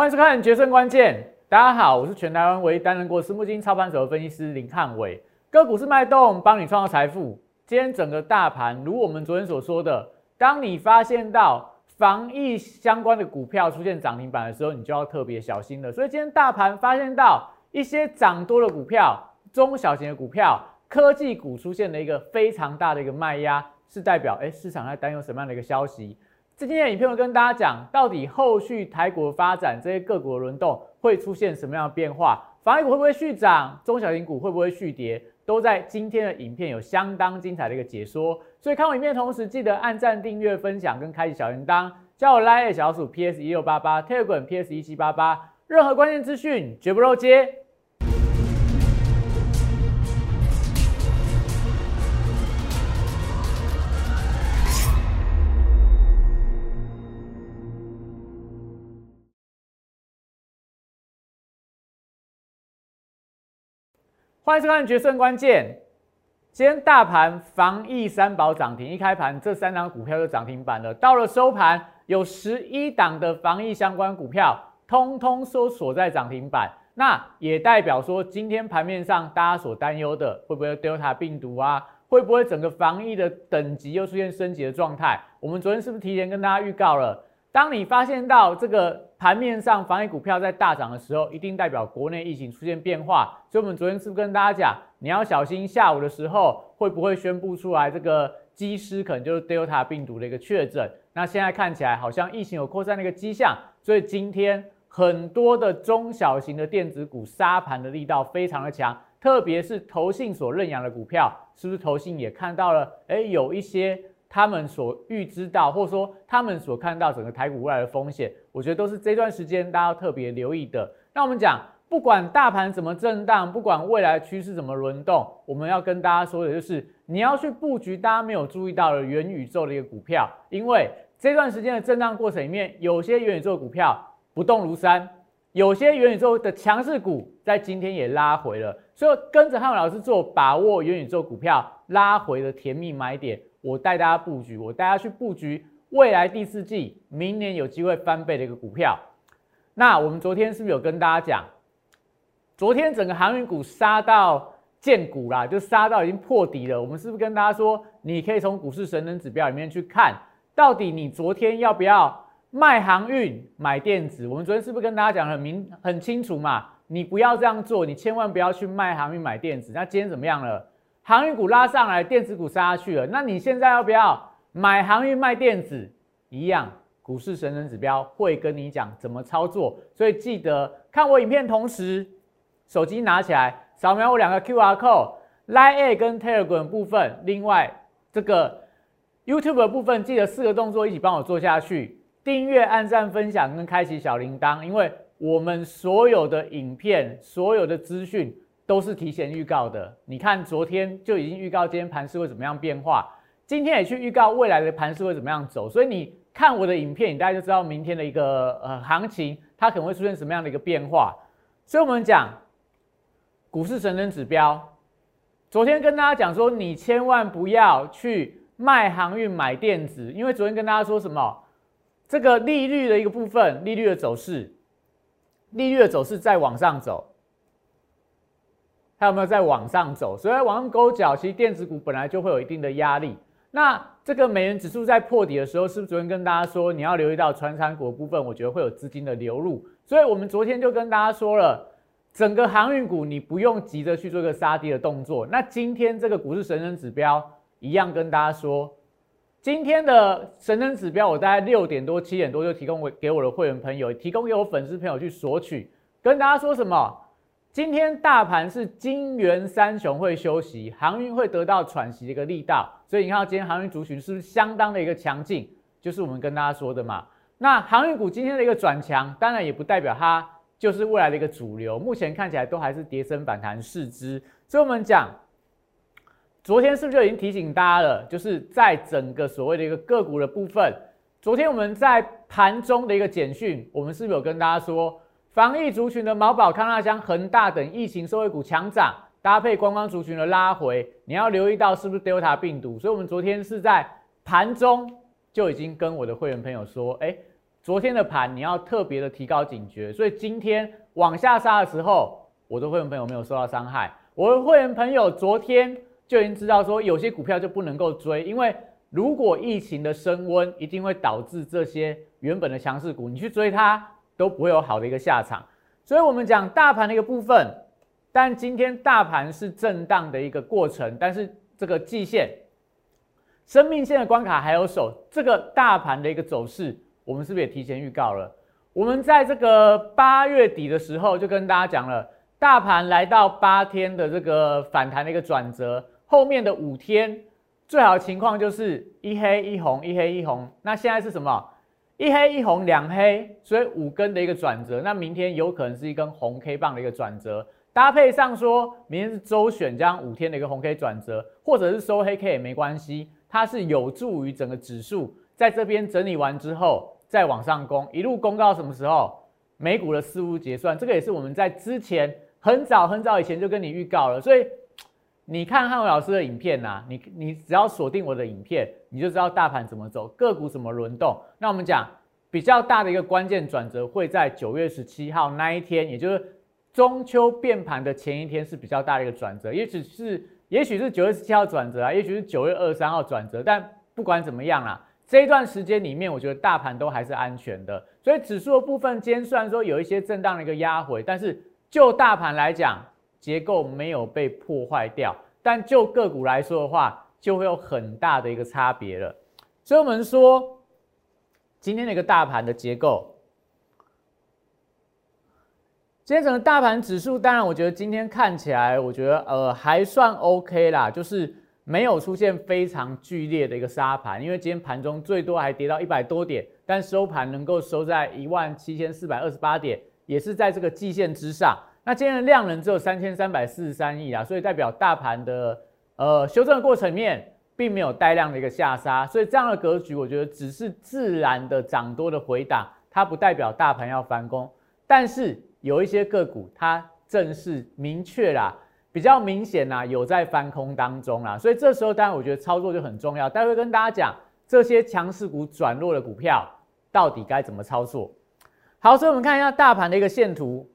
欢迎收看《决胜关键》，大家好，我是全台湾唯一担任过私募基金操盘手的分析师林汉伟。个股是脉动，帮你创造财富。今天整个大盘，如我们昨天所说的，当你发现到防疫相关的股票出现涨停板的时候，你就要特别小心了。所以今天大盘发现到一些涨多的股票、中小型的股票、科技股出现了一个非常大的一个卖压，是代表哎市场在担忧什么样的一个消息？今天的影片会跟大家讲，到底后续台股发展，这些个股的轮动会出现什么样的变化？防疫股会不会续涨？中小型股会不会续跌？都在今天的影片有相当精彩的一个解说。所以看完影片同时，记得按赞、订阅、分享跟开启小铃铛，加我 Line 小鼠 PS 一六八八，Telegram PS 一七八八，任何关键资讯绝不漏接。欢迎收看《决胜关键》。今天大盘防疫三宝涨停，一开盘这三档股票就涨停板了。到了收盘，有十一档的防疫相关股票，通通收锁在涨停板。那也代表说，今天盘面上大家所担忧的，会不会 Delta 病毒啊？会不会整个防疫的等级又出现升级的状态？我们昨天是不是提前跟大家预告了？当你发现到这个盘面上防疫股票在大涨的时候，一定代表国内疫情出现变化。所以，我们昨天是不是跟大家讲，你要小心下午的时候会不会宣布出来这个机师可能就是 Delta 病毒的一个确诊？那现在看起来好像疫情有扩散的一个迹象，所以今天很多的中小型的电子股杀盘的力道非常的强，特别是投信所认养的股票，是不是投信也看到了？哎，有一些。他们所预知到，或者说他们所看到整个台股未来的风险，我觉得都是这段时间大家要特别留意的。那我们讲，不管大盘怎么震荡，不管未来趋势怎么轮动，我们要跟大家说的就是，你要去布局大家没有注意到的元宇宙的一个股票，因为这段时间的震荡过程里面，有些元宇宙股票不动如山，有些元宇宙的强势股在今天也拉回了，所以跟着汉伟老师做，把握元宇宙股票拉回的甜蜜买点。我带大家布局，我带大家去布局未来第四季，明年有机会翻倍的一个股票。那我们昨天是不是有跟大家讲？昨天整个航运股杀到见股啦，就杀到已经破底了。我们是不是跟大家说，你可以从股市神能指标里面去看，到底你昨天要不要卖航运买电子？我们昨天是不是跟大家讲很明很清楚嘛？你不要这样做，你千万不要去卖航运买电子。那今天怎么样了？航运股拉上来，电子股杀下去了。那你现在要不要买航运卖电子？一样，股市神人指标会跟你讲怎么操作。所以记得看我影片，同时手机拿起来扫描我两个 Q R code，Line A 跟 Telegram 部分。另外这个 YouTube 的部分，记得四个动作一起帮我做下去：订阅、按赞、分享跟开启小铃铛。因为我们所有的影片、所有的资讯。都是提前预告的。你看，昨天就已经预告今天盘势会怎么样变化，今天也去预告未来的盘势会怎么样走。所以你看我的影片，你大概就知道明天的一个呃行情，它可能会出现什么样的一个变化。所以我们讲股市神人指标，昨天跟大家讲说，你千万不要去卖航运买电子，因为昨天跟大家说什么，这个利率的一个部分，利率的走势，利率的走势在往上走。它有没有在往上走？所以往上勾脚，其实电子股本来就会有一定的压力。那这个美元指数在破底的时候，是不是昨天跟大家说，你要留意到传产股部分，我觉得会有资金的流入。所以我们昨天就跟大家说了，整个航运股你不用急着去做一个杀跌的动作。那今天这个股市神人指标一样跟大家说，今天的神人指标，我大概六点多七点多就提供给我的会员朋友，提供给我粉丝朋友去索取，跟大家说什么？今天大盘是金元三雄会休息，航运会得到喘息的一个力道，所以你看到今天航运族群是不是相当的一个强劲？就是我们跟大家说的嘛。那航运股今天的一个转强，当然也不代表它就是未来的一个主流，目前看起来都还是跌升反弹市之。所以我们讲，昨天是不是就已经提醒大家了？就是在整个所谓的一个个股的部分，昨天我们在盘中的一个简讯，我们是不是有跟大家说？防疫族群的毛宝、康纳香、恒大等疫情受惠股强涨，搭配观光族群的拉回，你要留意到是不是 Delta 病毒。所以，我们昨天是在盘中就已经跟我的会员朋友说，哎，昨天的盘你要特别的提高警觉。所以今天往下杀的时候，我的会员朋友没有受到伤害。我的会员朋友昨天就已经知道说，有些股票就不能够追，因为如果疫情的升温，一定会导致这些原本的强势股，你去追它都不会有好的一个下场。所以我们讲大盘的一个部分，但今天大盘是震荡的一个过程，但是这个季线。生命线的关卡还有手，这个大盘的一个走势，我们是不是也提前预告了？我们在这个八月底的时候就跟大家讲了，大盘来到八天的这个反弹的一个转折，后面的五天最好的情况就是一黑一红，一黑一红。那现在是什么？一黑一红两黑，所以五根的一个转折。那明天有可能是一根红 K 棒的一个转折，搭配上说明天是周选这样五天的一个红 K 转折，或者是收黑 K 也没关系。它是有助于整个指数在这边整理完之后再往上攻，一路攻到什么时候？美股的四五结算，这个也是我们在之前很早很早以前就跟你预告了。所以你看汉伟老师的影片呐，你你只要锁定我的影片，你就知道大盘怎么走，个股怎么轮动。那我们讲比较大的一个关键转折会在九月十七号那一天，也就是中秋变盘的前一天是比较大的一个转折，也许是。也许是九月十七号转折啊，也许是九月二十三号转折，但不管怎么样啦，这一段时间里面，我觉得大盘都还是安全的。所以指数的部分，今天虽然说有一些震荡的一个压回，但是就大盘来讲，结构没有被破坏掉。但就个股来说的话，就会有很大的一个差别了。所以我们说，今天的一个大盘的结构。今天整个大盘指数，当然我觉得今天看起来，我觉得呃还算 OK 啦，就是没有出现非常剧烈的一个杀盘，因为今天盘中最多还跌到一百多点，但收盘能够收在一万七千四百二十八点，也是在这个季线之上。那今天的量能只有三千三百四十三亿啊，所以代表大盘的呃修正的过程面并没有带量的一个下杀，所以这样的格局，我觉得只是自然的涨多的回档，它不代表大盘要翻攻，但是。有一些个股，它正是明确啦，比较明显啦，有在翻空当中啦，所以这时候当然我觉得操作就很重要。待会跟大家讲这些强势股转弱的股票到底该怎么操作。好，所以我们看一下大盘的一个线图，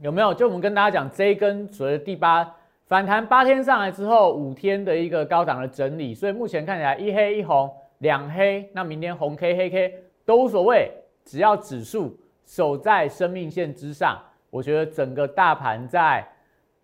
有没有？就我们跟大家讲这一根所谓的第八反弹八天上来之后，五天的一个高档的整理，所以目前看起来一黑一红两黑，那明天红 K 黑 K 都无所谓，只要指数。守在生命线之上，我觉得整个大盘在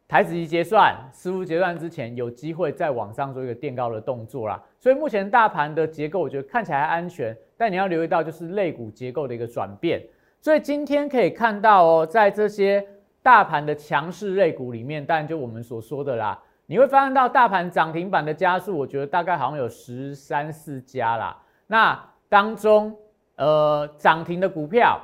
台子期结算、师傅结算之前，有机会再往上做一个垫高的动作啦。所以目前大盘的结构，我觉得看起来安全，但你要留意到就是类股结构的一个转变。所以今天可以看到哦，在这些大盘的强势类股里面，当然就我们所说的啦，你会发现到大盘涨停板的加速，我觉得大概好像有十三四家啦。那当中，呃，涨停的股票。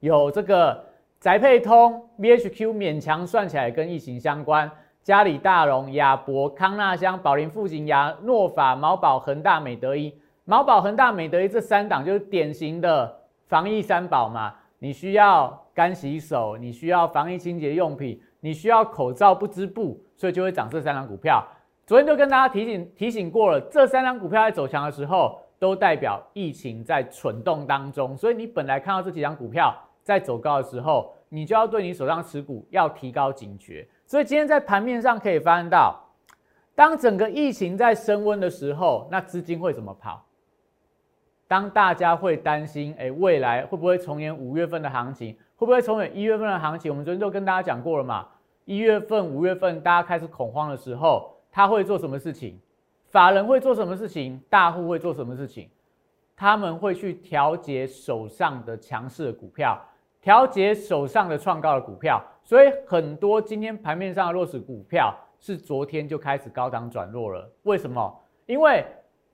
有这个宅配通、BHQ 勉强算起来跟疫情相关，嘉里大荣、亚博、康纳香、宝林富锦、亚诺法、毛宝、恒大、美德一、毛宝、恒大、美德一这三档就是典型的防疫三宝嘛。你需要干洗手，你需要防疫清洁用品，你需要口罩不织布，所以就会涨这三档股票。昨天就跟大家提醒提醒过了，这三档股票在走强的时候，都代表疫情在蠢动当中，所以你本来看到这几张股票。在走高的时候，你就要对你手上持股要提高警觉。所以今天在盘面上可以发现到，当整个疫情在升温的时候，那资金会怎么跑？当大家会担心，哎，未来会不会重演五月份的行情？会不会重演一月份的行情？我们昨天都跟大家讲过了嘛。一月份、五月份大家开始恐慌的时候，他会做什么事情？法人会做什么事情？大户会做什么事情？他们会去调节手上的强势股票。调节手上的创高的股票，所以很多今天盘面上的弱势股票是昨天就开始高档转弱了。为什么？因为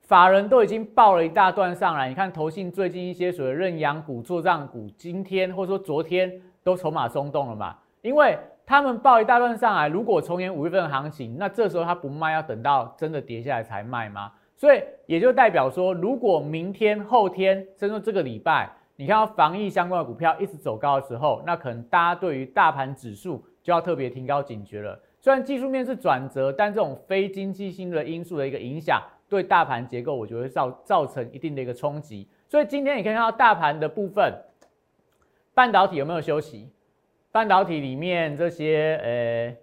法人都已经报了一大段上来。你看投信最近一些所谓认养股、做账股，今天或者说昨天都筹码松动了嘛？因为他们报一大段上来，如果重演五月份行情，那这时候他不卖，要等到真的跌下来才卖吗？所以也就代表说，如果明天、后天，甚至这个礼拜。你看到防疫相关的股票一直走高的时候，那可能大家对于大盘指数就要特别提高警觉了。虽然技术面是转折，但这种非经济性的因素的一个影响，对大盘结构我觉得造造成一定的一个冲击。所以今天你可以看到大盘的部分，半导体有没有休息？半导体里面这些呃，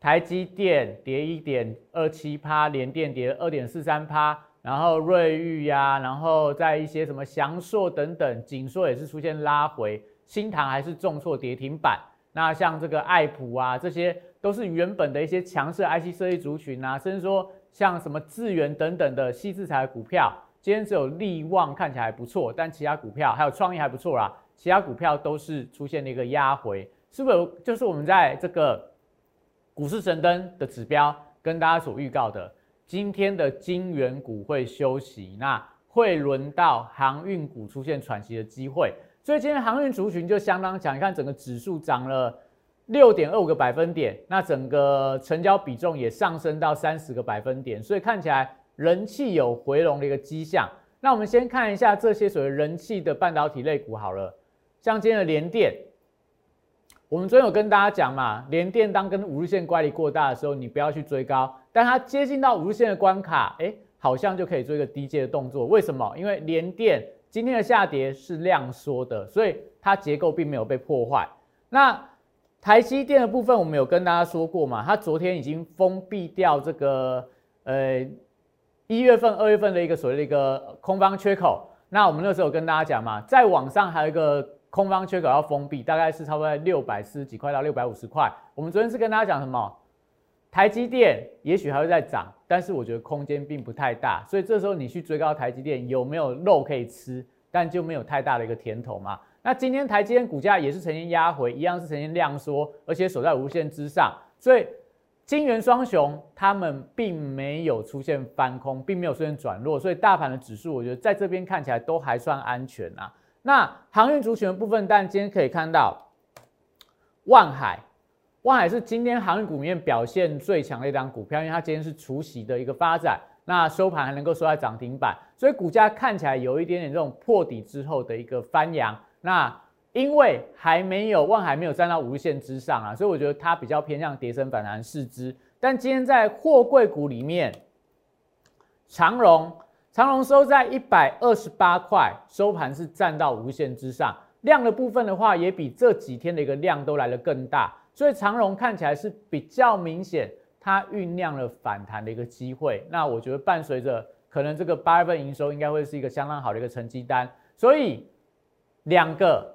台积电跌一点二七趴，联电跌二点四三趴，然后瑞昱呀，然后在一些什么翔硕等等，锦硕也是出现拉回，新唐还是重挫跌停板。那像这个爱普啊，这些都是原本的一些强势 IC 设计族群啊，甚至说像什么智源等等的细制材股票，今天只有利旺看起来不错，但其他股票还有创意还不错啦。其他股票都是出现了一个压回，是不是就是我们在这个股市神灯的指标跟大家所预告的，今天的金元股会休息，那会轮到航运股出现喘息的机会，所以今天航运族群就相当强，你看整个指数涨了六点二五个百分点，那整个成交比重也上升到三十个百分点，所以看起来人气有回笼的一个迹象。那我们先看一下这些所谓人气的半导体类股好了。像今天的联电，我们昨天有跟大家讲嘛，联电当跟五日线乖离过大的时候，你不要去追高，但它接近到五日线的关卡，哎，好像就可以做一个低阶的动作。为什么？因为联电今天的下跌是量缩的，所以它结构并没有被破坏。那台积电的部分，我们有跟大家说过嘛，它昨天已经封闭掉这个呃一月份、二月份的一个所谓的一个空方缺口。那我们那时候有跟大家讲嘛，在网上还有一个。空方缺口要封闭，大概是差不多在六百四十几块到六百五十块。我们昨天是跟大家讲什么？台积电也许还会再涨，但是我觉得空间并不太大，所以这时候你去追高台积电有没有肉可以吃？但就没有太大的一个甜头嘛。那今天台积电股价也是呈现压回，一样是呈现量缩，而且守在无限之上，所以金元双雄他们并没有出现翻空，并没有出现转弱，所以大盘的指数我觉得在这边看起来都还算安全啊。那航运族群的部分，但今天可以看到，万海，万海是今天航运股里面表现最强的一张股票，因为它今天是除息的一个发展，那收盘还能够收在涨停板，所以股价看起来有一点点这种破底之后的一个翻扬。那因为还没有万海没有站到无限之上啊，所以我觉得它比较偏向跌升反弹市值。但今天在货柜股里面，长荣。长荣收在一百二十八块，收盘是站到无限之上，量的部分的话，也比这几天的一个量都来得更大，所以长荣看起来是比较明显，它酝酿了反弹的一个机会。那我觉得伴随着可能这个八月份营收应该会是一个相当好的一个成绩单，所以两个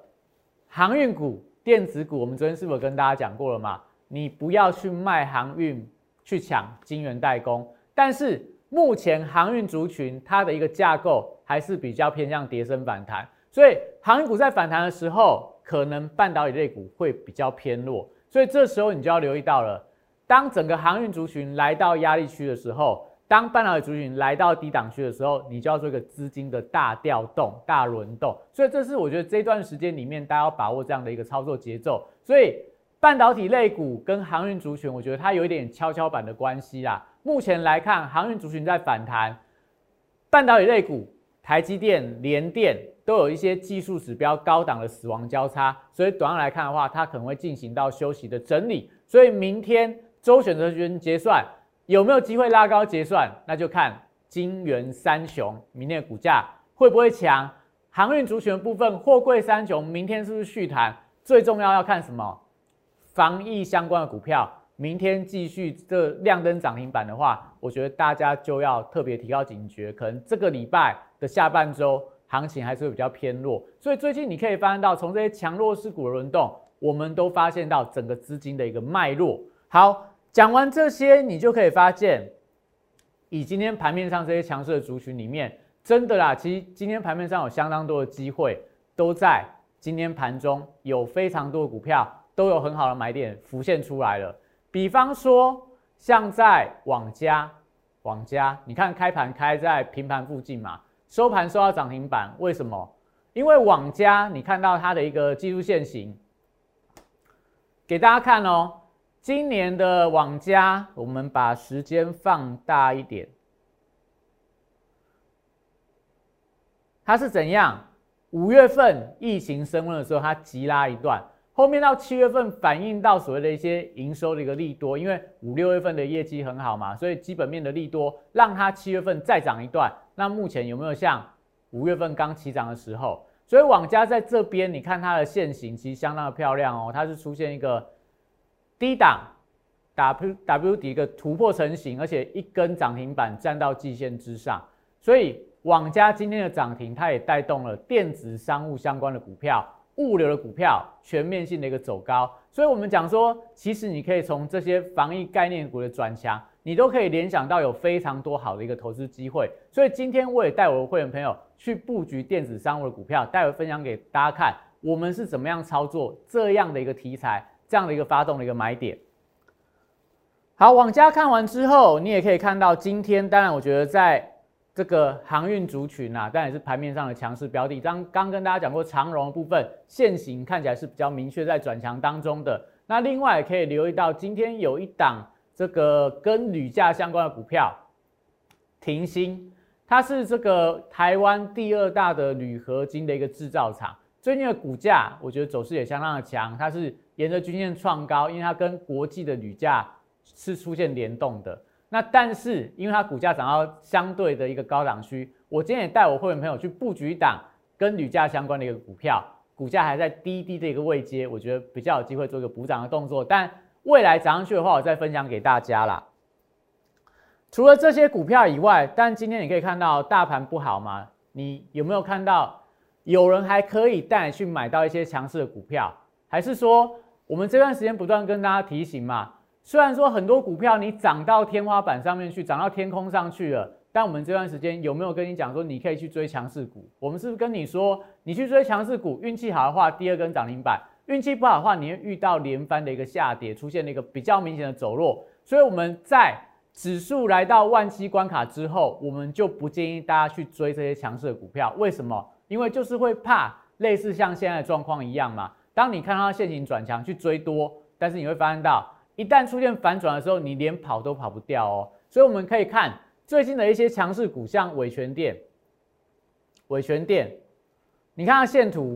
航运股、电子股，我们昨天是否跟大家讲过了嘛？你不要去卖航运，去抢晶圆代工，但是。目前航运族群它的一个架构还是比较偏向跌升反弹，所以航运股在反弹的时候，可能半导体类股会比较偏弱，所以这时候你就要留意到了，当整个航运族群来到压力区的时候，当半导体族群来到低档区的时候，你就要做一个资金的大调动、大轮动，所以这是我觉得这段时间里面大家要把握这样的一个操作节奏，所以半导体类股跟航运族群，我觉得它有一点跷跷板的关系啦。目前来看，航运族群在反弹，半导体类股、台积电、联电都有一些技术指标高档的死亡交叉，所以短上来看的话，它可能会进行到休息的整理。所以明天周选择权结算有没有机会拉高结算，那就看金元三雄明天的股价会不会强。航运族群部分，货柜三雄明天是不是续谈？最重要要看什么？防疫相关的股票。明天继续这亮灯涨停板的话，我觉得大家就要特别提高警觉，可能这个礼拜的下半周行情还是会比较偏弱，所以最近你可以发现到，从这些强弱势股的轮动，我们都发现到整个资金的一个脉络。好，讲完这些，你就可以发现，以今天盘面上这些强势的族群里面，真的啦，其实今天盘面上有相当多的机会，都在今天盘中有非常多的股票都有很好的买点浮现出来了。比方说，像在网家，网家，你看开盘开在平盘附近嘛，收盘收到涨停板，为什么？因为网家，你看到它的一个技术线型，给大家看哦。今年的网家，我们把时间放大一点，它是怎样？五月份疫情升温的时候，它急拉一段。后面到七月份反映到所谓的一些营收的一个利多，因为五六月份的业绩很好嘛，所以基本面的利多让它七月份再涨一段。那目前有没有像五月份刚起涨的时候，所以网家在这边，你看它的线型其实相当的漂亮哦，它是出现一个低档 W W 底一个突破成型，而且一根涨停板站到季线之上，所以网家今天的涨停，它也带动了电子商务相关的股票、物流的股票全面性的一个走高，所以我们讲说，其实你可以从这些防疫概念股的转强。你都可以联想到有非常多好的一个投资机会，所以今天我也带我的会员朋友去布局电子商务的股票，待会分享给大家看，我们是怎么样操作这样的一个题材，这样的一个发动的一个买点。好，往家看完之后，你也可以看到今天，当然我觉得在这个航运族群啊，当然也是盘面上的强势标的。刚刚跟大家讲过长荣的部分，现形看起来是比较明确在转强当中的。那另外也可以留意到，今天有一档。这个跟铝价相关的股票，停薪，它是这个台湾第二大的铝合金的一个制造厂。最近的股价，我觉得走势也相当的强，它是沿着均线创高，因为它跟国际的铝价是出现联动的。那但是因为它股价涨到相对的一个高档区，我今天也带我会员朋友去布局一档跟铝价相关的一个股票，股价还在低低的一个位阶，我觉得比较有机会做一个补涨的动作，但。未来涨上去的话，我再分享给大家啦。除了这些股票以外，但今天你可以看到大盘不好吗？你有没有看到有人还可以带你去买到一些强势的股票？还是说我们这段时间不断跟大家提醒嘛？虽然说很多股票你涨到天花板上面去，涨到天空上去了，但我们这段时间有没有跟你讲说你可以去追强势股？我们是不是跟你说，你去追强势股，运气好的话，第二根涨停板。运气不好的话，你会遇到连番的一个下跌，出现了一个比较明显的走弱。所以我们在指数来到万七关卡之后，我们就不建议大家去追这些强势的股票。为什么？因为就是会怕类似像现在的状况一样嘛。当你看到现行转强去追多，但是你会发现到一旦出现反转的时候，你连跑都跑不掉哦。所以我们可以看最近的一些强势股，像伟权店、伟权店，你看它线图。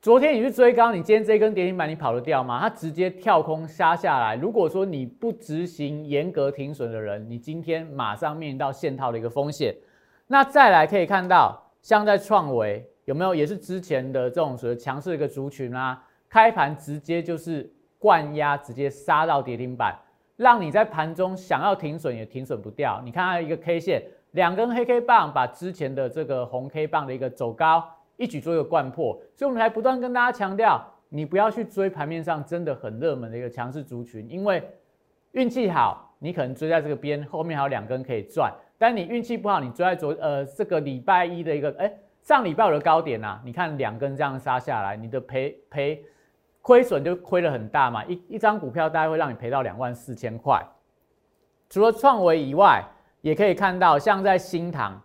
昨天你去追高，你今天这根跌停板你跑得掉吗？它直接跳空杀下来。如果说你不执行严格停损的人，你今天马上面临到限套的一个风险。那再来可以看到，像在创维有没有也是之前的这种所谓强势的一个族群啊？开盘直接就是灌压，直接杀到跌停板，让你在盘中想要停损也停损不掉。你看它一个 K 线，两根黑 K 棒把之前的这个红 K 棒的一个走高。一举做一个贯破，所以我们才不断跟大家强调，你不要去追盘面上真的很热门的一个强势族群，因为运气好，你可能追在这个边，后面还有两根可以赚；但你运气不好，你追在昨呃这个礼拜一的一个哎上礼拜五的高点呐，你看两根这样杀下来，你的赔赔亏损就亏了很大嘛，一一张股票大概会让你赔到两万四千块。除了创维以外，也可以看到像在新塘。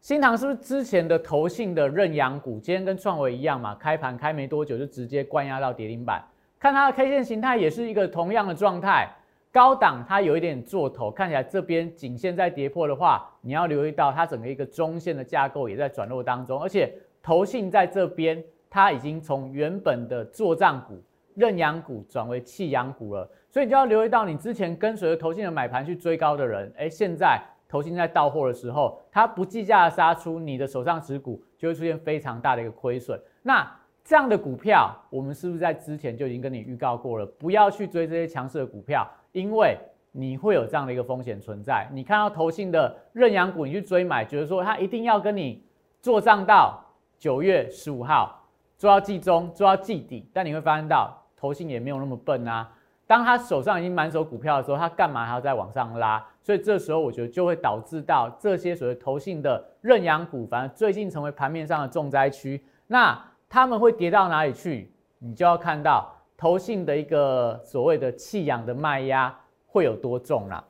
新塘是不是之前的投信的认养股？今天跟创维一样嘛，开盘开没多久就直接灌压到跌停板。看它的 K 线形态也是一个同样的状态，高档它有一点做头，看起来这边颈线在跌破的话，你要留意到它整个一个中线的架构也在转弱当中，而且投信在这边它已经从原本的做账股、认养股转为弃养股了，所以你就要留意到你之前跟随着投信的买盘去追高的人，哎，现在。投信在到货的时候，它不计价的杀出，你的手上持股就会出现非常大的一个亏损。那这样的股票，我们是不是在之前就已经跟你预告过了？不要去追这些强势的股票，因为你会有这样的一个风险存在。你看到投信的认养股，你去追买，觉得说它一定要跟你做账到九月十五号，做到季中，做到季底，但你会发现到投信也没有那么笨啊。当他手上已经满手股票的时候，他干嘛还要再往上拉？所以这时候我觉得就会导致到这些所谓投信的认养股，反而最近成为盘面上的重灾区。那他们会跌到哪里去？你就要看到投信的一个所谓的弃氧的卖压会有多重了。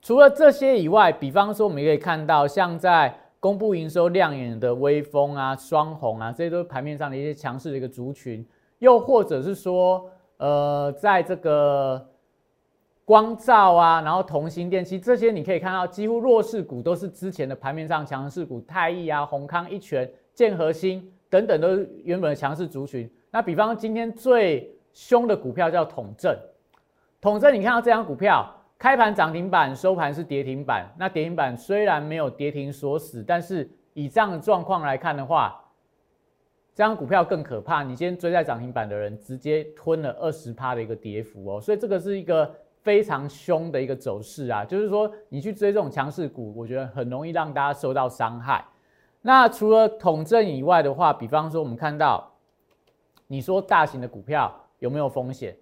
除了这些以外，比方说我们可以看到，像在公布营收亮眼的微风啊、双红啊，这些都是盘面上的一些强势的一个族群，又或者是说。呃，在这个光照啊，然后同心电器这些，你可以看到几乎弱势股都是之前的盘面上强势股，泰益啊、宏康、一拳、建核心等等都是原本的强势族群。那比方今天最凶的股票叫统正，统正你看到这张股票开盘涨停板，收盘是跌停板。那跌停板虽然没有跌停锁死，但是以这样的状况来看的话，这张股票更可怕。你今天追在涨停板的人，直接吞了二十趴的一个跌幅哦，所以这个是一个非常凶的一个走势啊。就是说，你去追这种强势股，我觉得很容易让大家受到伤害。那除了统正以外的话，比方说我们看到，你说大型的股票有没有风险？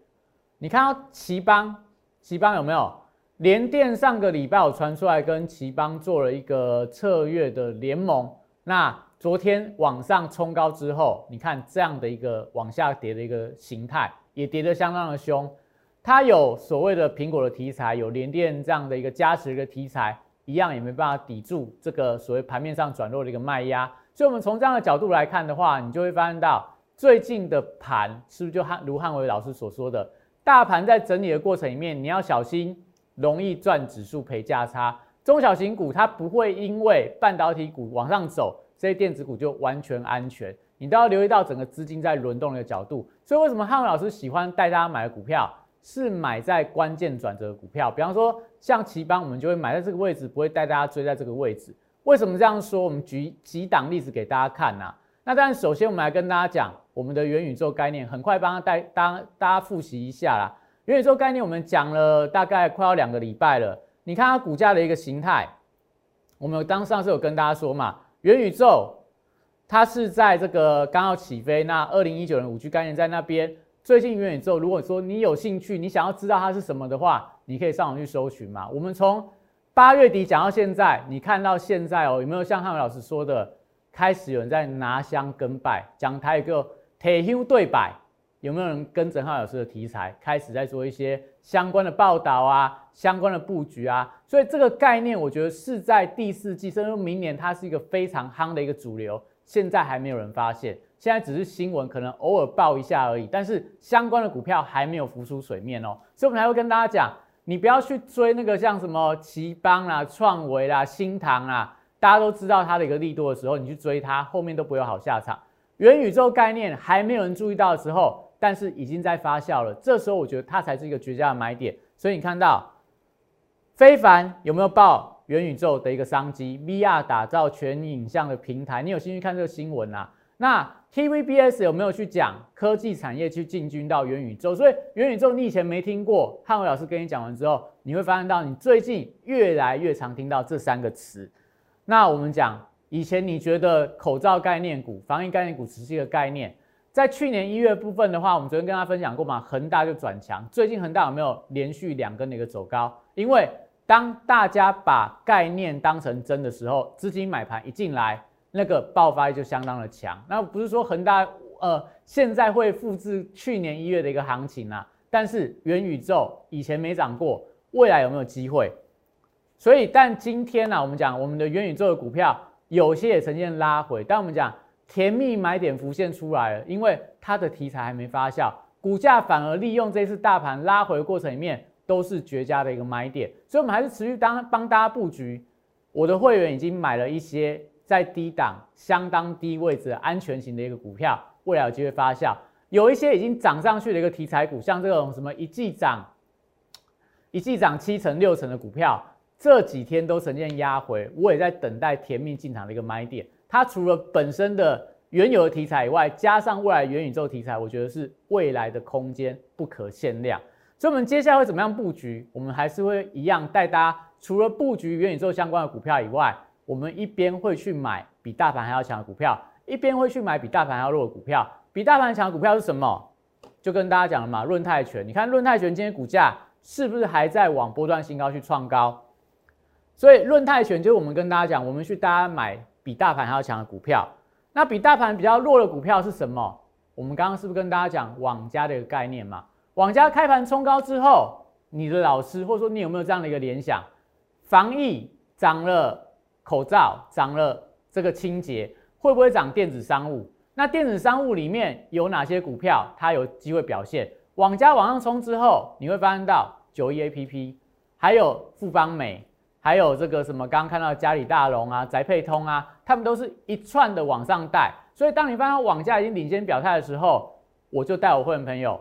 你看到奇邦，奇邦有没有？联电上个礼拜有传出来跟奇邦做了一个策略的联盟。那昨天往上冲高之后，你看这样的一个往下跌的一个形态，也跌得相当的凶。它有所谓的苹果的题材，有联电这样的一个加持的题材。一样也没办法抵住这个所谓盘面上转弱的一个卖压，所以，我们从这样的角度来看的话，你就会发现到最近的盘是不是就汉如汉伟老师所说的，大盘在整理的过程里面，你要小心容易赚指数赔价差。中小型股它不会因为半导体股往上走，这些电子股就完全安全，你都要留意到整个资金在轮动的角度。所以，为什么汉伟老师喜欢带大家买的股票？是买在关键转折的股票，比方说像奇邦，我们就会买在这个位置，不会带大家追在这个位置。为什么这样说？我们举几档例子给大家看呐。那但，首先我们来跟大家讲我们的元宇宙概念，很快帮带大大家复习一下啦。元宇宙概念我们讲了大概快要两个礼拜了，你看它股价的一个形态，我们当上次有跟大家说嘛，元宇宙它是在这个刚要起飞，那二零一九年五 G 概念在那边。最近元宇宙，如果说你有兴趣，你想要知道它是什么的话，你可以上网去搜寻嘛。我们从八月底讲到现在，你看到现在哦，有没有像汉伟老师说的，开始有人在拿香跟拜，讲台一个铁修对白，有没有人跟着汉老师的题材，开始在做一些相关的报道啊，相关的布局啊？所以这个概念，我觉得是在第四季，甚至明年，它是一个非常夯的一个主流，现在还没有人发现。现在只是新闻，可能偶尔报一下而已，但是相关的股票还没有浮出水面哦，所以我们还会跟大家讲，你不要去追那个像什么奇邦啦、创维啦、新唐啊，大家都知道它的一个力度的时候，你去追它，后面都不会有好下场。元宇宙概念还没有人注意到的时候，但是已经在发酵了，这时候我觉得它才是一个绝佳的买点。所以你看到非凡有没有报元宇宙的一个商机？VR 打造全影像的平台，你有兴趣看这个新闻啊？那 TVBS 有没有去讲科技产业去进军到元宇宙？所以元宇宙你以前没听过，汉伟老师跟你讲完之后，你会发现到你最近越来越常听到这三个词。那我们讲以前你觉得口罩概念股、防疫概念股只是一个概念，在去年一月部分的话，我们昨天跟大家分享过嘛，恒大就转强。最近恒大有没有连续两根的一个走高？因为当大家把概念当成真的时候，资金买盘一进来。那个爆发力就相当的强，那不是说恒大呃现在会复制去年一月的一个行情啊，但是元宇宙以前没涨过，未来有没有机会？所以，但今天呢，我们讲我们的元宇宙的股票有些也呈现拉回，但我们讲甜蜜买点浮现出来了，因为它的题材还没发酵，股价反而利用这次大盘拉回过程里面都是绝佳的一个买点，所以我们还是持续当帮大家布局，我的会员已经买了一些。在低档、相当低位置、安全型的一个股票，未来有机会发酵。有一些已经涨上去的一个题材股，像这种什么一季涨、一季涨七成、六成的股票，这几天都呈现压回。我也在等待甜蜜进场的一个买点。它除了本身的原有的题材以外，加上未来元宇宙题材，我觉得是未来的空间不可限量。所以，我们接下来会怎么样布局？我们还是会一样带大家，除了布局元宇宙相关的股票以外。我们一边会去买比大盘还要强的股票，一边会去买比大盘还要弱的股票。比大盘强的股票是什么？就跟大家讲了嘛，润泰拳。你看润泰拳今天股价是不是还在往波段新高去创高？所以论泰拳就是我们跟大家讲，我们去大家买比大盘还要强的股票。那比大盘比较弱的股票是什么？我们刚刚是不是跟大家讲网家的一个概念嘛？网家开盘冲高之后，你的老师或者说你有没有这样的一个联想？防疫涨了。口罩涨了，这个清洁会不会涨电子商务？那电子商务里面有哪些股票它有机会表现？网家往上冲之后，你会发现到九一 A P P，还有富邦美，还有这个什么刚刚看到嘉里大龙啊、宅配通啊，他们都是一串的往上带。所以当你发现网价已经领先表态的时候，我就带我会员朋友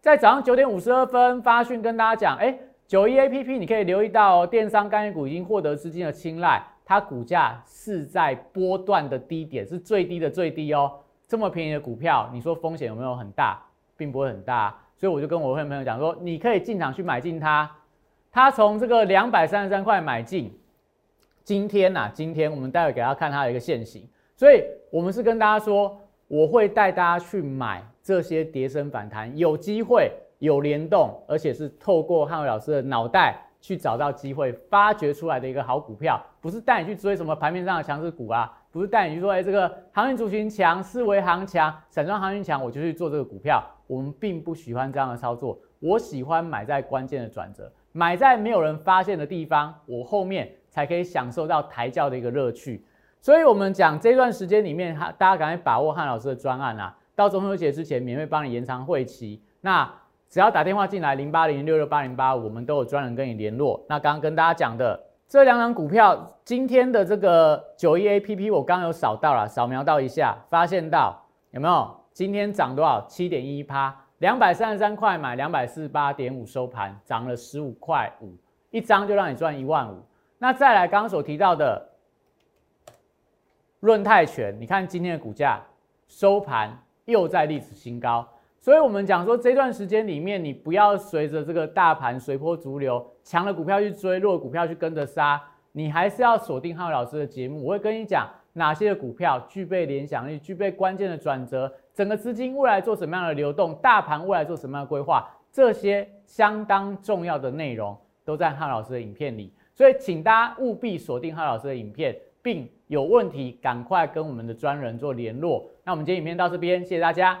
在早上九点五十二分发讯跟大家讲，哎。九一 A P P，你可以留意到电商概念股已经获得资金的青睐，它股价是在波段的低点，是最低的最低哦。这么便宜的股票，你说风险有没有很大？并不会很大。所以我就跟我会员朋友讲说，你可以进场去买进它。它从这个两百三十三块买进，今天呐，今天我们待会给大家看它的一个现形。所以我们是跟大家说，我会带大家去买这些跌升反弹，有机会有联动，而且是透过汉伟老师的脑袋去找到机会，发掘出来的一个好股票，不是带你去追什么盘面上的强势股啊，不是带你去说，哎，这个航运族群强，思维行强，散装航运强，我就去做这个股票。我们并不喜欢这样的操作，我喜欢买在关键的转折。买在没有人发现的地方，我后面才可以享受到抬轿的一个乐趣。所以，我们讲这段时间里面，哈，大家赶快把握汉老师的专案啊，到中秋节之前免费帮你延长会期。那只要打电话进来零八零六六八零八五，我们都有专人跟你联络。那刚刚跟大家讲的这两档股票，今天的这个九一 A P P，我刚刚有扫到了，扫描到一下，发现到有没有？今天涨多少？七点一趴。两百三十三块买，两百四十八点五收盘，涨了十五块五，一张就让你赚一万五。那再来，刚刚所提到的润泰拳，你看今天的股价收盘又在历史新高，所以我们讲说这段时间里面，你不要随着这个大盘随波逐流，强的股票去追，弱的股票去跟着杀，你还是要锁定浩老师的节目，我会跟你讲哪些的股票具备联想力，具备关键的转折。整个资金未来做什么样的流动？大盘未来做什么样的规划？这些相当重要的内容都在汉老师的影片里，所以请大家务必锁定汉老师的影片，并有问题赶快跟我们的专人做联络。那我们今天影片到这边，谢谢大家。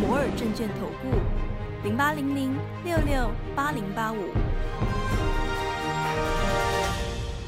摩尔证券投顾零八零零六六八零八五。